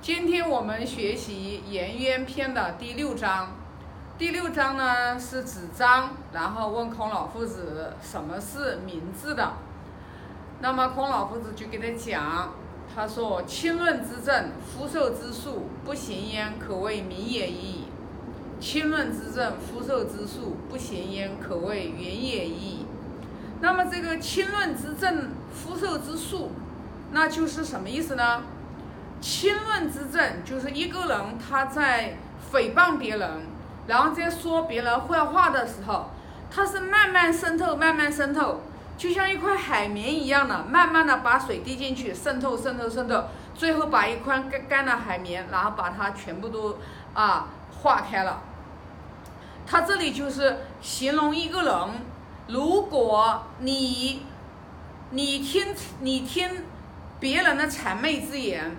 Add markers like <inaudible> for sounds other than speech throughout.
今天我们学习《颜渊篇》的第六章。第六章呢是子张，然后问孔老夫子什么是明智的。那么孔老夫子就给他讲，他说：“亲润之政，夫受之术，不行焉，可谓明也已矣。亲润之政，夫受之术，不行焉，可谓远也已矣。”那么这个亲润之政，夫受之术，那就是什么意思呢？亲论之政就是一个人他在诽谤别人。然后在说别人坏话的时候，它是慢慢渗透，慢慢渗透，就像一块海绵一样的，慢慢的把水滴进去，渗透，渗透，渗透，最后把一块干干的海绵，然后把它全部都啊化开了。它这里就是形容一个人，如果你你听你听别人的谄媚之言。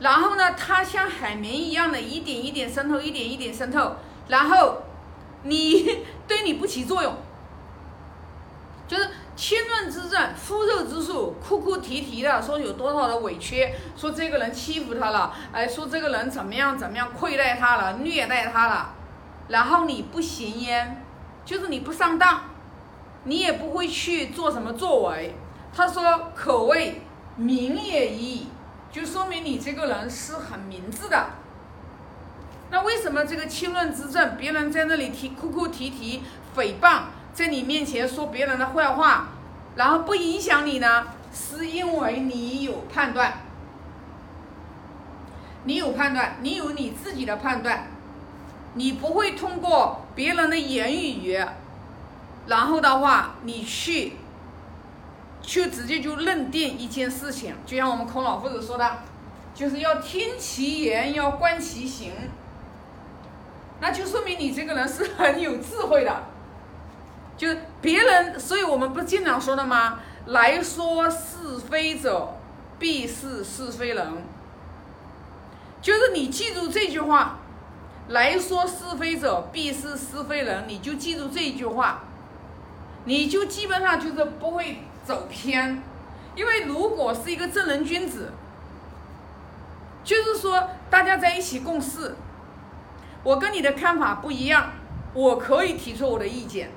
然后呢，它像海绵一样的，一点一点渗透，一点一点渗透。然后你对你不起作用，就是亲润之政，夫受之术，哭哭啼啼的说有多少的委屈，说这个人欺负他了，哎，说这个人怎么样怎么样亏待他了，虐待他了。然后你不行焉，就是你不上当，你也不会去做什么作为。他说可谓明也已。就说明你这个人是很明智的。那为什么这个清论之政，别人在那里提哭哭啼啼、诽谤，在你面前说别人的坏话，然后不影响你呢？是因为你有判断，你有判断，你有你自己的判断，你不会通过别人的言语，然后的话你去。就直接就认定一件事情，就像我们孔老夫子说的，就是要听其言，要观其行。那就说明你这个人是很有智慧的。就别人，所以我们不经常说的吗？来说是非者，必是是非人。就是你记住这句话，来说是非者，必是是非人。你就记住这一句话，你就基本上就是不会。走偏，因为如果是一个正人君子，就是说大家在一起共事，我跟你的看法不一样，我可以提出我的意见，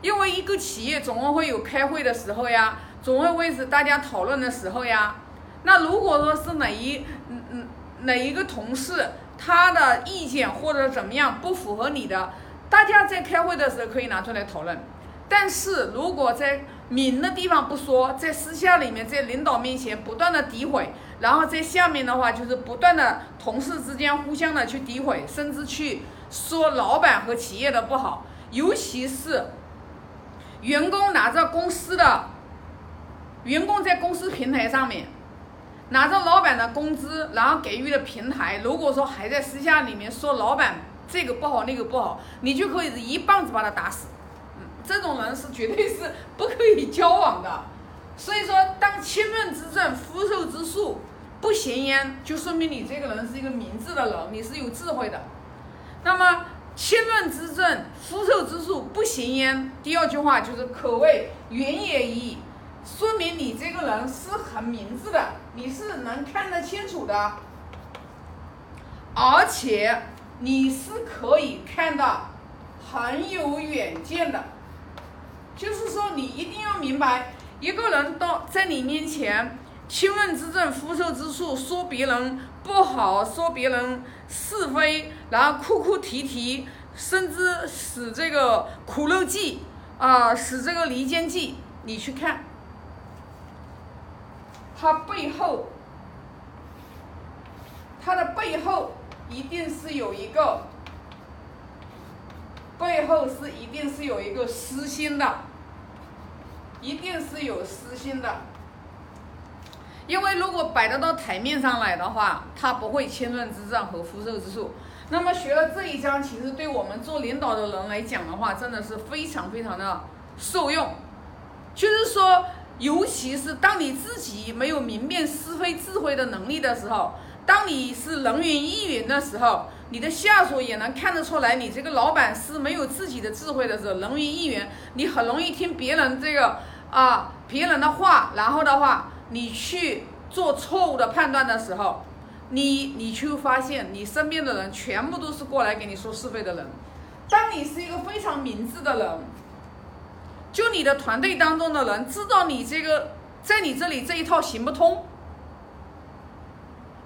因为一个企业总会会有开会的时候呀，总会为是大家讨论的时候呀。那如果说是哪一嗯嗯哪一个同事他的意见或者怎么样不符合你的，大家在开会的时候可以拿出来讨论，但是如果在明的地方不说，在私下里面，在领导面前不断的诋毁，然后在下面的话就是不断的同事之间互相的去诋毁，甚至去说老板和企业的不好，尤其是员工拿着公司的，员工在公司平台上面拿着老板的工资，然后给予的平台，如果说还在私下里面说老板这个不好那个不好，你就可以一棒子把他打死。这种人是绝对是不可以交往的，所以说，当亲论之政，夫受之术，不行焉，就说明你这个人是一个明智的人，你是有智慧的。那么，亲论之政，夫受之术，不行焉。第二句话就是可谓远也已，说明你这个人是很明智的，你是能看得清楚的，而且你是可以看到很有远见的。就是说，你一定要明白，一个人到在你面前，亲论之政，夫受之术，说别人不好，说别人是非，然后哭哭啼啼，甚至使这个苦肉计啊，使这个离间计，你去看，他背后，他的背后一定是有一个。背后是一定是有一个私心的，一定是有私心的，因为如果摆得到台面上来的话，他不会亲论之政和夫受之术。那么学了这一章，其实对我们做领导的人来讲的话，真的是非常非常的受用。就是说，尤其是当你自己没有明辨是非智慧的能力的时候，当你是人云亦云的时候。你的下属也能看得出来，你这个老板是没有自己的智慧的时候，人云亦云，你很容易听别人这个啊别人的话，然后的话，你去做错误的判断的时候，你你去发现你身边的人全部都是过来给你说是非的人。当你是一个非常明智的人，就你的团队当中的人知道你这个在你这里这一套行不通，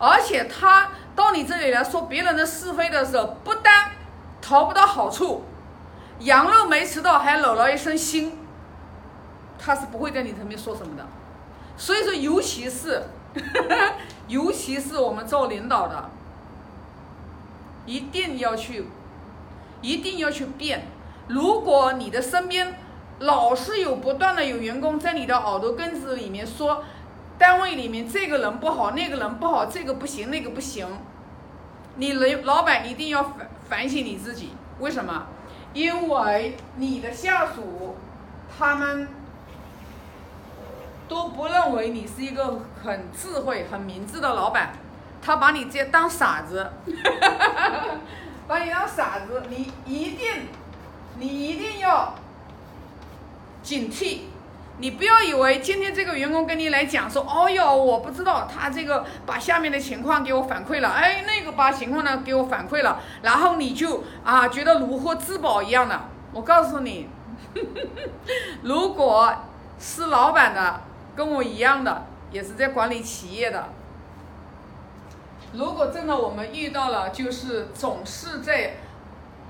而且他到你这里来说别人的是非的时候，不但讨不到好处，羊肉没吃到还搂了一身腥，他是不会在你这边说什么的。所以说，尤其是 <laughs> 尤其是我们做领导的，一定要去。一定要去变。如果你的身边老是有不断的有员工在你的耳朵根子里面说，单位里面这个人不好，那个人不好，这个不行，那个不行，你老老板一定要反反省你自己。为什么？因为你的下属他们都不认为你是一个很智慧、很明智的老板，他把你接当傻子。<laughs> 把你当傻子，你一定，你一定要警惕。你不要以为今天这个员工跟你来讲说，哦哟，我不知道他这个把下面的情况给我反馈了，哎，那个把情况呢给我反馈了，然后你就啊觉得如获至宝一样的。我告诉你，<laughs> 如果是老板的，跟我一样的，也是在管理企业的。如果真的我们遇到了，就是总是在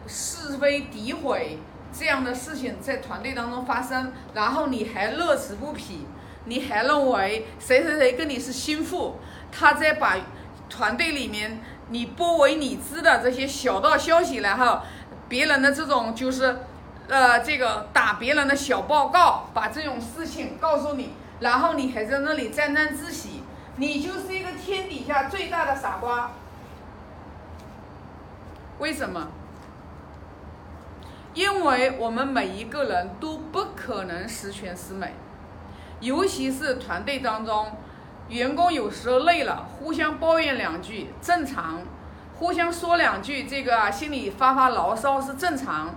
是非诋毁这样的事情在团队当中发生，然后你还乐此不疲，你还认为谁谁谁跟你是心腹，他在把团队里面你不为你知的这些小道消息，然后别人的这种就是呃这个打别人的小报告，把这种事情告诉你，然后你还在那里沾沾自喜。你就是一个天底下最大的傻瓜，为什么？因为我们每一个人都不可能十全十美，尤其是团队当中，员工有时候累了，互相抱怨两句正常，互相说两句这个心里发发牢骚是正常，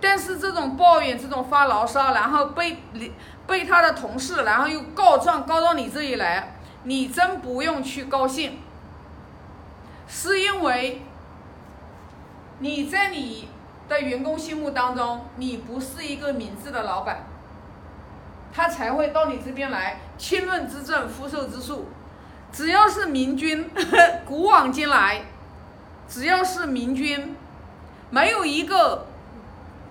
但是这种抱怨、这种发牢骚，然后被你被他的同事，然后又告状告到你这里来。你真不用去高兴，是因为你在你的员工心目当中，你不是一个明智的老板，他才会到你这边来。清润之政，福寿之术，只要是明君，<laughs> 古往今来，只要是明君，没有一个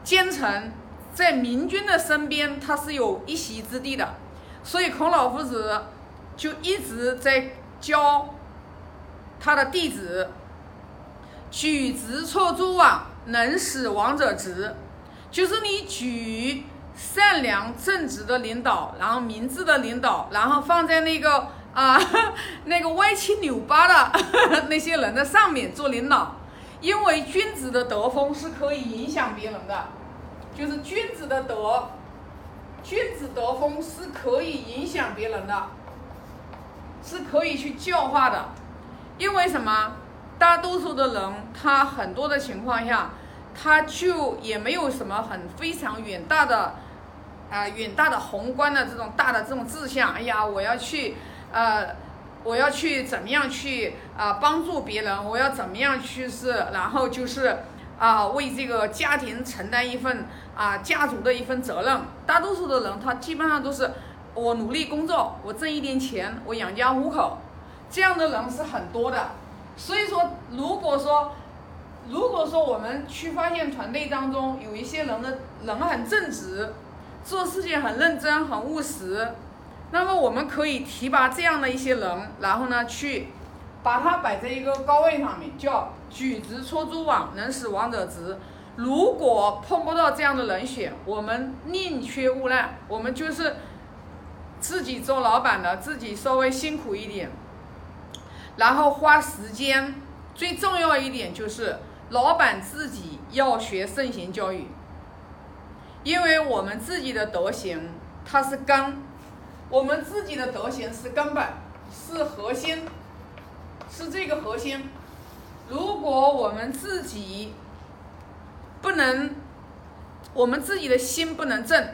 奸臣在明君的身边，他是有一席之地的。所以孔老夫子。就一直在教他的弟子，举直错诸枉，能使王者直。就是你举善良正直的领导，然后明智的领导，然后放在那个啊 <laughs> 那个歪七扭八的那些人的上面做领导，因为君子的德风是可以影响别人的，就是君子的德，君子德风是可以影响别人的。是可以去教化的，因为什么？大多数的人，他很多的情况下，他就也没有什么很非常远大的，啊，远大的宏观的这种大的这种志向。哎呀，我要去，呃，我要去怎么样去啊帮助别人？我要怎么样去是，然后就是啊为这个家庭承担一份啊家族的一份责任。大多数的人，他基本上都是。我努力工作，我挣一点钱，我养家糊口，这样的人是很多的。所以说，如果说，如果说我们去发现团队当中有一些人的人很正直，做事情很认真、很务实，那么我们可以提拔这样的一些人，然后呢，去把它摆在一个高位上面，叫举直搓诸枉，能使王者直。如果碰不到这样的人选，我们宁缺毋滥，我们就是。自己做老板的，自己稍微辛苦一点，然后花时间。最重要一点就是，老板自己要学圣贤教育，因为我们自己的德行它是根，我们自己的德行是根本，是核心，是这个核心。如果我们自己不能，我们自己的心不能正。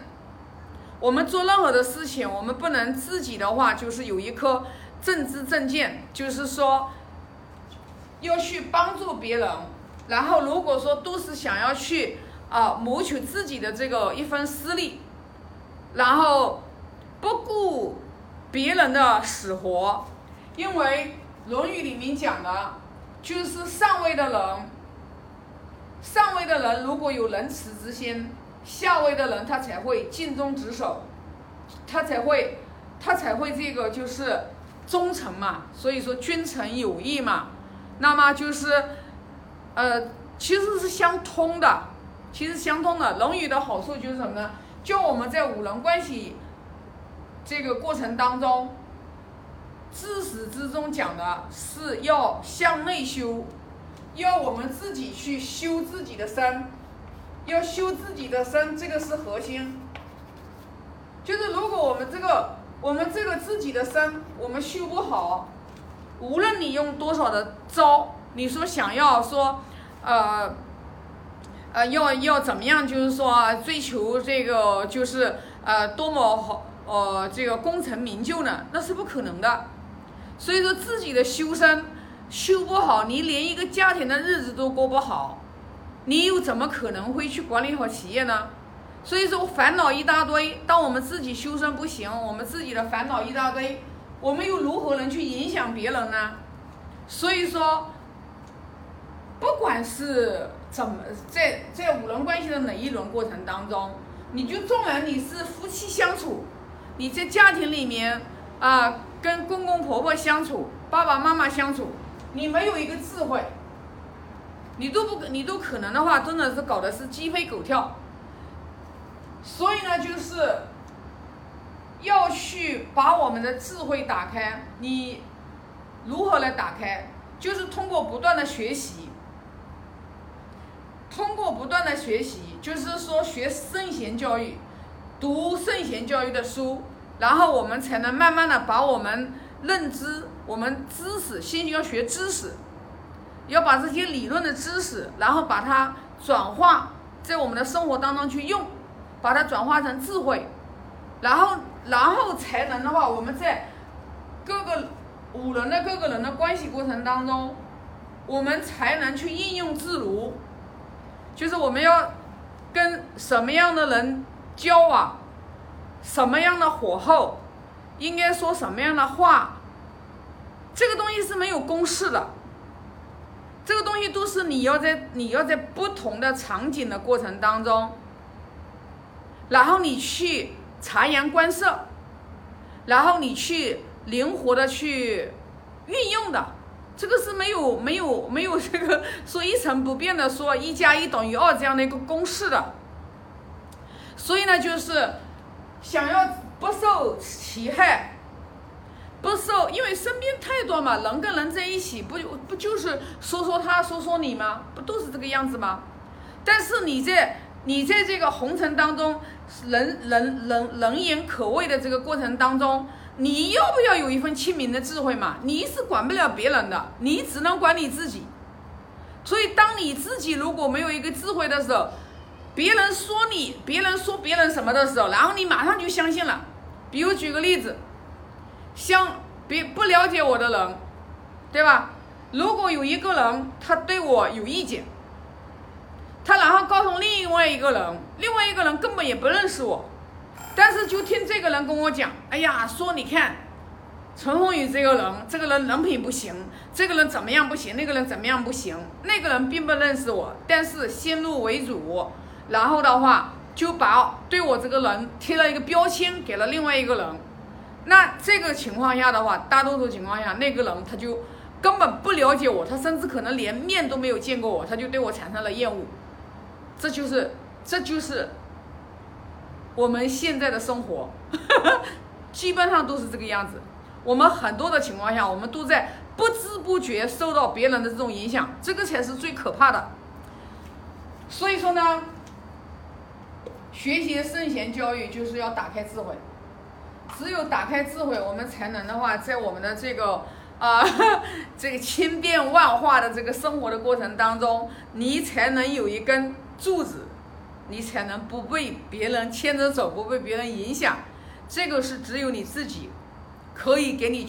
我们做任何的事情，我们不能自己的话就是有一颗正知正见，就是说要去帮助别人。然后如果说都是想要去啊谋取自己的这个一份私利，然后不顾别人的死活，因为《论语》里面讲的，就是上位的人，上位的人如果有仁慈之心，下位的人他才会尽忠职守，他才会他才会这个就是忠诚嘛。所以说君臣有义嘛，那么就是。呃，其实是相通的，其实相通的。《论语》的好处就是什么呢？就我们在五伦关系这个过程当中，自始至终讲的是要向内修，要我们自己去修自己的身，要修自己的身，这个是核心。就是如果我们这个我们这个自己的身我们修不好，无论你用多少的招。你说想要说，呃，呃，要要怎么样？就是说追求这个，就是呃，多么好，呃，这个功成名就呢？那是不可能的。所以说自己的修身修不好，你连一个家庭的日子都过不好，你又怎么可能会去管理好企业呢？所以说烦恼一大堆。当我们自己修身不行，我们自己的烦恼一大堆，我们又如何能去影响别人呢？所以说。不管是怎么在在五伦关系的哪一轮过程当中，你就纵然你是夫妻相处，你在家庭里面啊跟公公婆婆相处，爸爸妈妈相处，你没有一个智慧，你都不你都可能的话，真的是搞的是鸡飞狗跳。所以呢，就是要去把我们的智慧打开。你如何来打开？就是通过不断的学习。通过不断的学习，就是说学圣贤教育，读圣贤教育的书，然后我们才能慢慢的把我们认知、我们知识，先要学知识，要把这些理论的知识，然后把它转化在我们的生活当中去用，把它转化成智慧，然后，然后才能的话，我们在各个五伦的各个人的关系过程当中，我们才能去应用自如。就是我们要跟什么样的人交往，什么样的火候，应该说什么样的话，这个东西是没有公式的。这个东西都是你要在你要在不同的场景的过程当中，然后你去察言观色，然后你去灵活的去运用的。这个是没有没有没有这个 <laughs> 说一成不变的说一加一等于二这样的一个公式的，所以呢，就是想要不受其害，不受，因为身边太多嘛，人跟人在一起，不不就是说说他说说你吗？不都是这个样子吗？但是你在你在这个红尘当中，人人人人言可畏的这个过程当中。你要不要有一份清明的智慧嘛？你是管不了别人的，你只能管你自己。所以，当你自己如果没有一个智慧的时候，别人说你，别人说别人什么的时候，然后你马上就相信了。比如举个例子，像别不了解我的人，对吧？如果有一个人他对我有意见，他然后告诉另外一个人，另外一个人根本也不认识我。但是就听这个人跟我讲，哎呀，说你看，陈宏宇这个人，这个人人品不行，这个人怎么样不行，那个人怎么样不行，那个人并不认识我，但是先入为主，然后的话就把对我这个人贴了一个标签，给了另外一个人。那这个情况下的话，大多数情况下，那个人他就根本不了解我，他甚至可能连面都没有见过我，他就对我产生了厌恶。这就是，这就是。我们现在的生活，<laughs> 基本上都是这个样子。我们很多的情况下，我们都在不知不觉受到别人的这种影响，这个才是最可怕的。所以说呢，学习圣贤教育就是要打开智慧，只有打开智慧，我们才能的话，在我们的这个啊这个千变万化的这个生活的过程当中，你才能有一根柱子。你才能不被别人牵着走，不被别人影响。这个是只有你自己可以给你。